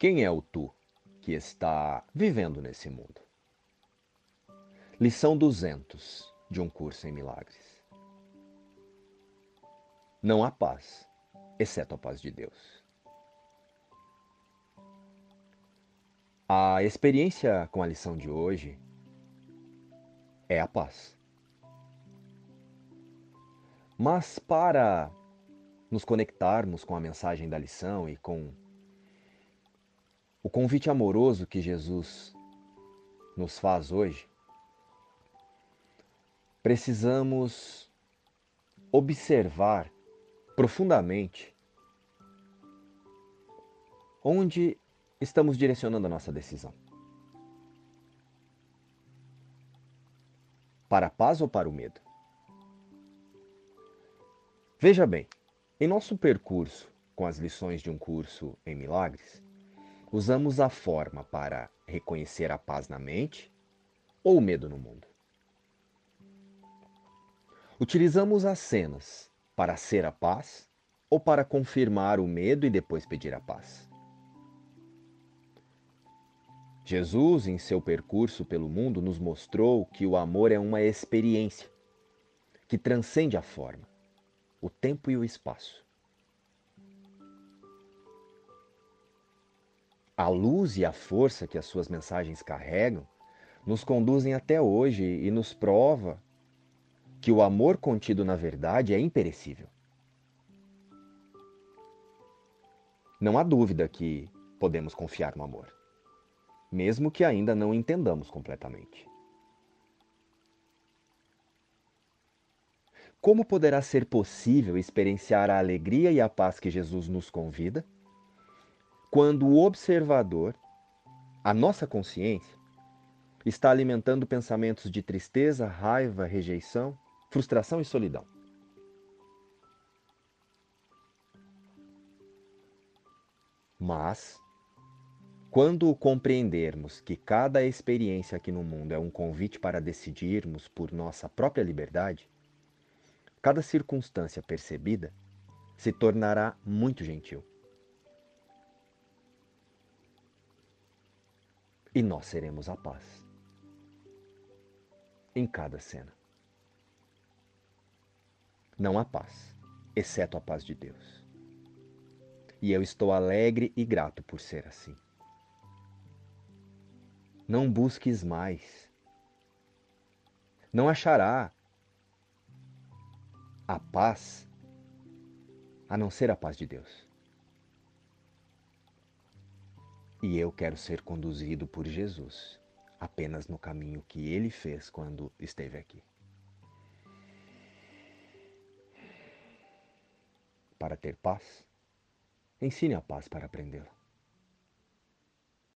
Quem é o tu que está vivendo nesse mundo? Lição 200 de um curso em milagres. Não há paz, exceto a paz de Deus. A experiência com a lição de hoje é a paz. Mas para nos conectarmos com a mensagem da lição e com o convite amoroso que Jesus nos faz hoje, precisamos observar profundamente onde estamos direcionando a nossa decisão. Para a paz ou para o medo? Veja bem, em nosso percurso com as lições de um curso em milagres, usamos a forma para reconhecer a paz na mente ou o medo no mundo. Utilizamos as cenas para ser a paz ou para confirmar o medo e depois pedir a paz. Jesus, em seu percurso pelo mundo, nos mostrou que o amor é uma experiência que transcende a forma o tempo e o espaço. A luz e a força que as suas mensagens carregam nos conduzem até hoje e nos prova que o amor contido na verdade é imperecível. Não há dúvida que podemos confiar no amor, mesmo que ainda não entendamos completamente. Como poderá ser possível experienciar a alegria e a paz que Jesus nos convida quando o observador, a nossa consciência, está alimentando pensamentos de tristeza, raiva, rejeição, frustração e solidão? Mas, quando compreendermos que cada experiência aqui no mundo é um convite para decidirmos por nossa própria liberdade, cada circunstância percebida se tornará muito gentil. E nós seremos a paz em cada cena. Não há paz, exceto a paz de Deus. E eu estou alegre e grato por ser assim. Não busques mais. Não achará a paz a não ser a paz de Deus. E eu quero ser conduzido por Jesus apenas no caminho que ele fez quando esteve aqui. Para ter paz, ensine a paz para aprendê-la.